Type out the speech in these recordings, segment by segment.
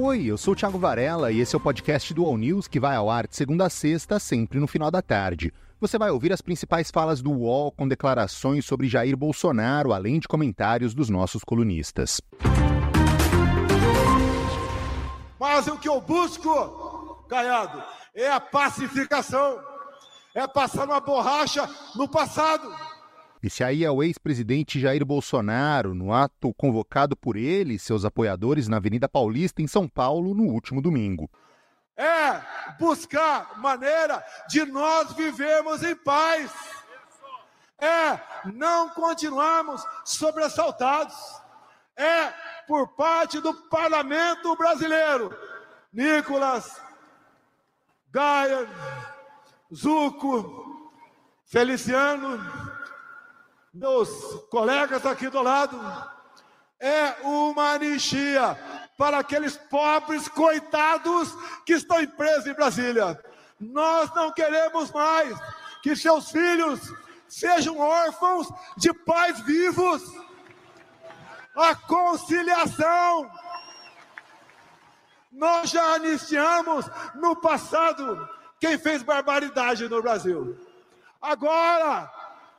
Oi, eu sou o Thiago Varela e esse é o podcast do All News que vai ao ar de segunda a sexta, sempre no final da tarde. Você vai ouvir as principais falas do UOL com declarações sobre Jair Bolsonaro, além de comentários dos nossos colunistas. Mas o que eu busco, Caiado, é a pacificação, é passar uma borracha no passado. Esse aí é o ex-presidente Jair Bolsonaro, no ato convocado por ele e seus apoiadores na Avenida Paulista, em São Paulo, no último domingo. É buscar maneira de nós vivermos em paz. É não continuarmos sobressaltados. É por parte do parlamento brasileiro. Nicolas, Gaia, Zuco, Feliciano, meus colegas aqui do lado, é uma anistia para aqueles pobres coitados que estão presos em Brasília. Nós não queremos mais que seus filhos sejam órfãos de pais vivos. A conciliação. Nós já anistiamos no passado quem fez barbaridade no Brasil. Agora,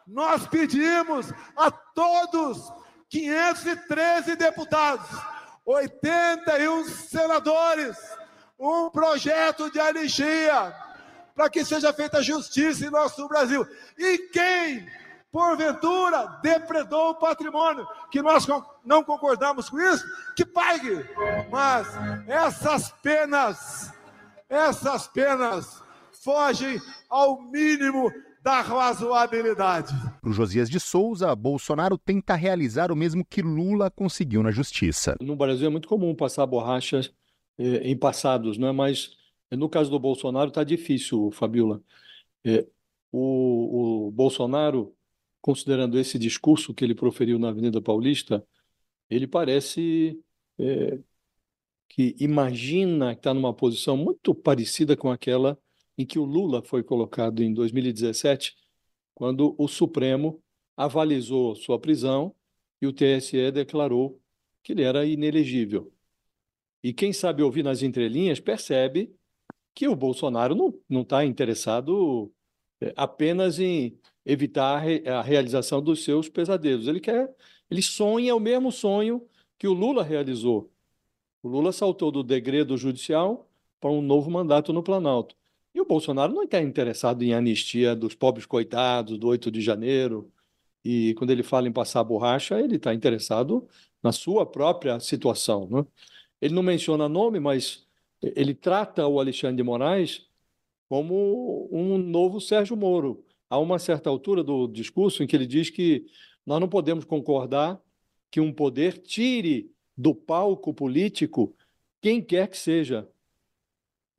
nós pedimos a todos 513 deputados, 81 senadores, um projeto de anistia para que seja feita justiça em nosso Brasil. E quem, porventura, depredou o patrimônio, que nós não concordamos com isso, que pague. Mas essas penas, essas penas fogem ao mínimo da razoabilidade. Para o Josias de Souza, Bolsonaro tenta realizar o mesmo que Lula conseguiu na justiça. No Brasil é muito comum passar borrachas eh, em passados, né? mas no caso do Bolsonaro está difícil, Fabiola. Eh, o, o Bolsonaro, considerando esse discurso que ele proferiu na Avenida Paulista, ele parece eh, que imagina que está numa posição muito parecida com aquela em que o Lula foi colocado em 2017, quando o Supremo avalizou sua prisão e o TSE declarou que ele era inelegível. E quem sabe ouvir nas entrelinhas percebe que o Bolsonaro não está interessado é, apenas em evitar a realização dos seus pesadelos. Ele quer, ele sonha o mesmo sonho que o Lula realizou. O Lula saltou do degredo judicial para um novo mandato no Planalto. E o Bolsonaro não está interessado em anistia dos pobres coitados do 8 de janeiro. E quando ele fala em passar borracha, ele está interessado na sua própria situação. Né? Ele não menciona nome, mas ele trata o Alexandre de Moraes como um novo Sérgio Moro. Há uma certa altura do discurso em que ele diz que nós não podemos concordar que um poder tire do palco político quem quer que seja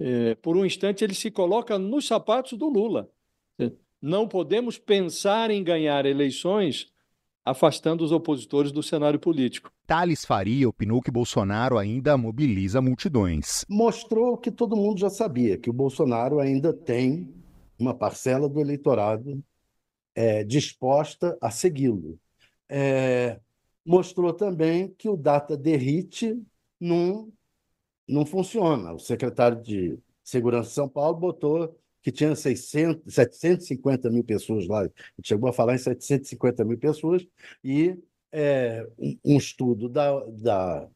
é, por um instante, ele se coloca nos sapatos do Lula. Não podemos pensar em ganhar eleições afastando os opositores do cenário político. Thales Faria opinou que Bolsonaro ainda mobiliza multidões. Mostrou que todo mundo já sabia, que o Bolsonaro ainda tem uma parcela do eleitorado é, disposta a segui-lo. É, mostrou também que o data derrite num não funciona. O secretário de Segurança de São Paulo botou que tinha 600, 750 mil pessoas lá, chegou a falar em 750 mil pessoas, e é, um, um, estudo da, da,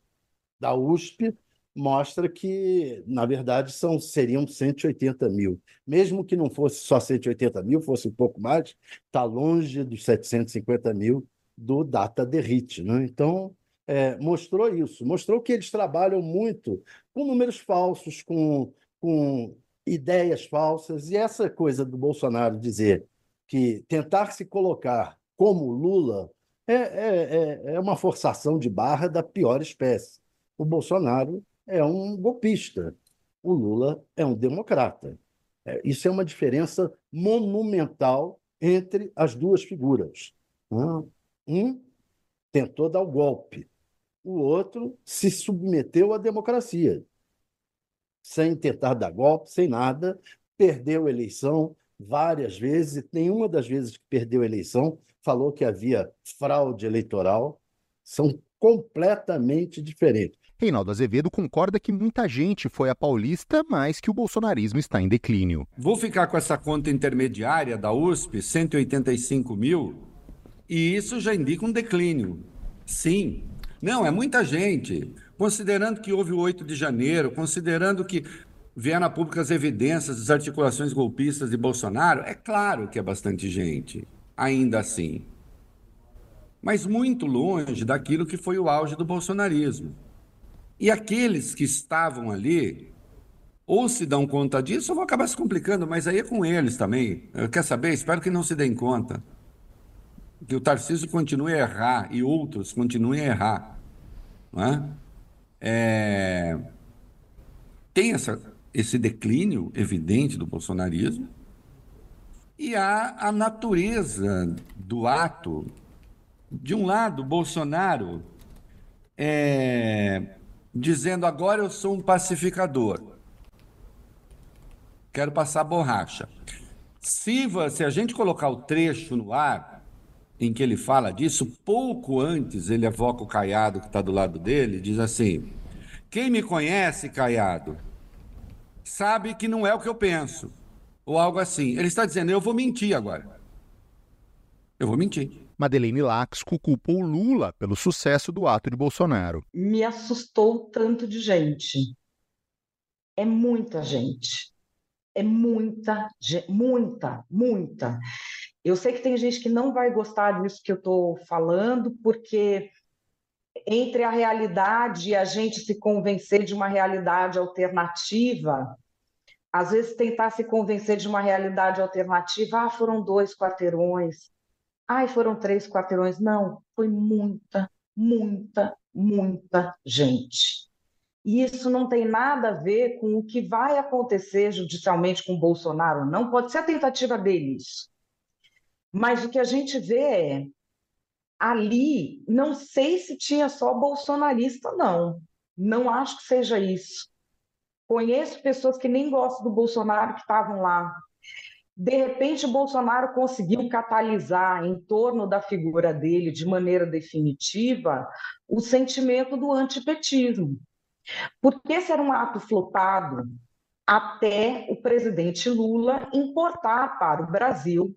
da USP mostra que, na verdade, são, seriam 180 mil. Mesmo que não fosse só 180 mil, fosse um pouco mais, está longe dos 750 mil do data derrite. Né? Então, é, mostrou isso, mostrou que eles trabalham muito com números falsos, com, com ideias falsas, e essa coisa do Bolsonaro dizer que tentar se colocar como Lula é, é, é, é uma forçação de barra da pior espécie. O Bolsonaro é um golpista, o Lula é um democrata. É, isso é uma diferença monumental entre as duas figuras. Né? Um tentou dar o golpe, o outro se submeteu à democracia, sem tentar dar golpe, sem nada, perdeu a eleição várias vezes, nenhuma das vezes que perdeu a eleição falou que havia fraude eleitoral, são completamente diferentes. Reinaldo Azevedo concorda que muita gente foi a Paulista, mas que o bolsonarismo está em declínio. Vou ficar com essa conta intermediária da USP, 185 mil, e isso já indica um declínio. Sim. Não, é muita gente. Considerando que houve o 8 de janeiro, considerando que vieram a público as evidências das articulações golpistas de Bolsonaro, é claro que é bastante gente, ainda assim. Mas muito longe daquilo que foi o auge do bolsonarismo. E aqueles que estavam ali, ou se dão conta disso, ou vão acabar se complicando, mas aí é com eles também. Quer saber? Espero que não se deem conta. Que o Tarcísio continue a errar e outros continuem a errar. Não é? É... Tem essa, esse declínio evidente do bolsonarismo e há a natureza do ato. De um lado, Bolsonaro é, dizendo agora eu sou um pacificador. Quero passar borracha. Se, se a gente colocar o trecho no ar, em que ele fala disso, pouco antes ele evoca o Caiado que está do lado dele, diz assim: Quem me conhece, Caiado, sabe que não é o que eu penso. Ou algo assim. Ele está dizendo: Eu vou mentir agora. Eu vou mentir. Madeleine Laxco culpou Lula pelo sucesso do ato de Bolsonaro. Me assustou tanto de gente. É muita gente. É muita, muita, muita. Eu sei que tem gente que não vai gostar disso que eu estou falando, porque entre a realidade e a gente se convencer de uma realidade alternativa, às vezes tentar se convencer de uma realidade alternativa, ah, foram dois quarteirões, Ai, foram três quarteirões. Não, foi muita, muita, muita gente. E isso não tem nada a ver com o que vai acontecer judicialmente com Bolsonaro. Não pode ser a tentativa deles. Mas o que a gente vê é ali, não sei se tinha só bolsonarista, não. Não acho que seja isso. Conheço pessoas que nem gostam do Bolsonaro que estavam lá. De repente, o Bolsonaro conseguiu catalisar em torno da figura dele, de maneira definitiva, o sentimento do antipetismo. Porque esse era um ato flopado até o presidente Lula importar para o Brasil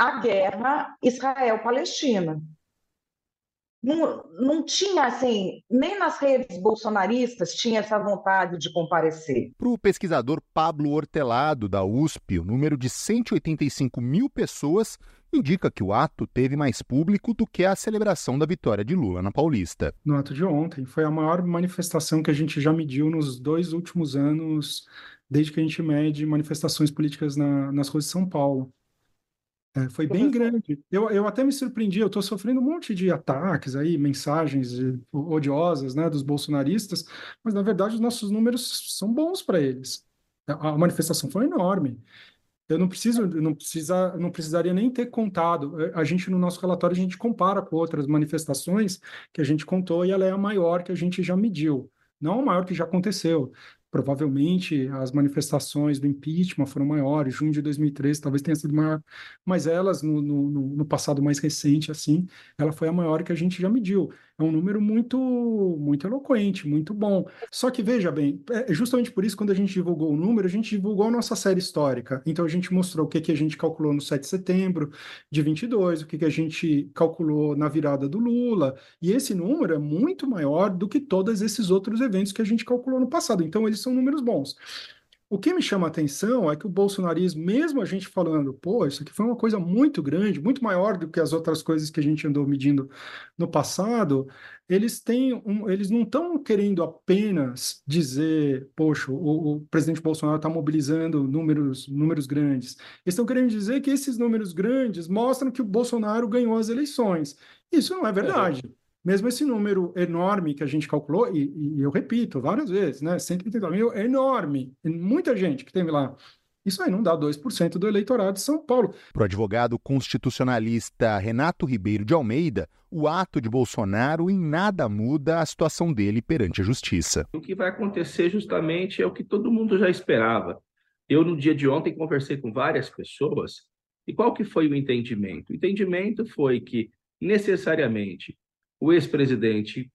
a guerra Israel-Palestina não, não tinha, assim, nem nas redes bolsonaristas tinha essa vontade de comparecer. Para o pesquisador Pablo Hortelado, da USP, o número de 185 mil pessoas indica que o ato teve mais público do que a celebração da vitória de Lula na Paulista. No ato de ontem, foi a maior manifestação que a gente já mediu nos dois últimos anos, desde que a gente mede manifestações políticas na, nas ruas de São Paulo. É, foi bem grande. Eu, eu até me surpreendi, eu estou sofrendo um monte de ataques aí, mensagens odiosas, né, dos bolsonaristas, mas na verdade os nossos números são bons para eles. A, a manifestação foi enorme. Eu não preciso, não precisa, não precisaria nem ter contado. A gente no nosso relatório a gente compara com outras manifestações que a gente contou e ela é a maior que a gente já mediu, não a maior que já aconteceu. Provavelmente as manifestações do impeachment foram maiores, junho de 2013 talvez tenha sido maior, mas elas, no, no, no passado mais recente, assim, ela foi a maior que a gente já mediu. É um número muito, muito eloquente, muito bom. Só que veja bem, é, é justamente por isso, quando a gente divulgou o número, a gente divulgou a nossa série histórica. Então a gente mostrou o que, que a gente calculou no 7 de setembro de 22, o que, que a gente calculou na virada do Lula. E esse número é muito maior do que todos esses outros eventos que a gente calculou no passado. Então eles são números bons. O que me chama a atenção é que o bolsonarismo, mesmo a gente falando, pô, isso aqui foi uma coisa muito grande, muito maior do que as outras coisas que a gente andou medindo no passado, eles têm um, eles não estão querendo apenas dizer, poxa, o, o presidente Bolsonaro está mobilizando números, números grandes. Eles estão querendo dizer que esses números grandes mostram que o Bolsonaro ganhou as eleições. Isso não é verdade. É. Mesmo esse número enorme que a gente calculou, e, e eu repito várias vezes, né? 130 mil é enorme, muita gente que teve lá. Isso aí não dá 2% do eleitorado de São Paulo. Para o advogado constitucionalista Renato Ribeiro de Almeida, o ato de Bolsonaro em nada muda a situação dele perante a justiça. O que vai acontecer justamente é o que todo mundo já esperava. Eu, no dia de ontem, conversei com várias pessoas e qual que foi o entendimento? O entendimento foi que, necessariamente, o ex-presidente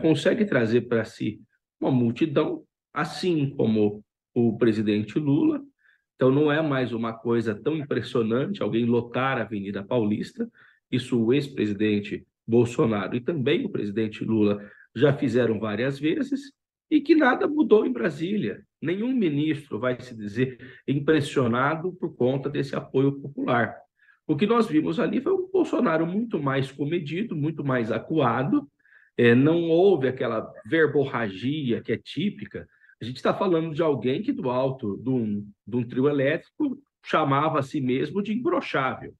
consegue trazer para si uma multidão, assim como o presidente Lula. Então, não é mais uma coisa tão impressionante alguém lotar a Avenida Paulista. Isso o ex-presidente Bolsonaro e também o presidente Lula já fizeram várias vezes e que nada mudou em Brasília. Nenhum ministro vai se dizer impressionado por conta desse apoio popular. O que nós vimos ali foi Bolsonaro muito mais comedido, muito mais acuado, é, não houve aquela verborragia que é típica. A gente está falando de alguém que, do alto de um, de um trio elétrico, chamava a si mesmo de imbrochável.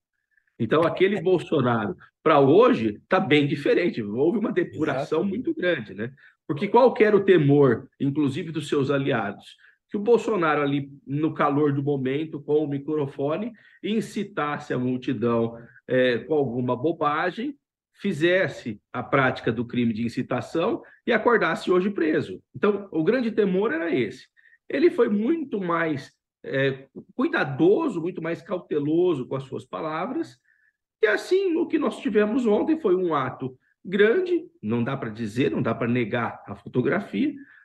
Então, aquele Bolsonaro, para hoje, está bem diferente. Houve uma depuração muito grande, né? Porque qual era o temor, inclusive dos seus aliados? Que o Bolsonaro, ali no calor do momento, com o microfone, incitasse a multidão é, com alguma bobagem fizesse a prática do crime de incitação e acordasse hoje preso. Então, o grande temor era esse. Ele foi muito mais é, cuidadoso, muito mais cauteloso com as suas palavras, e assim o que nós tivemos ontem foi um ato grande, não dá para dizer, não dá para negar a fotografia,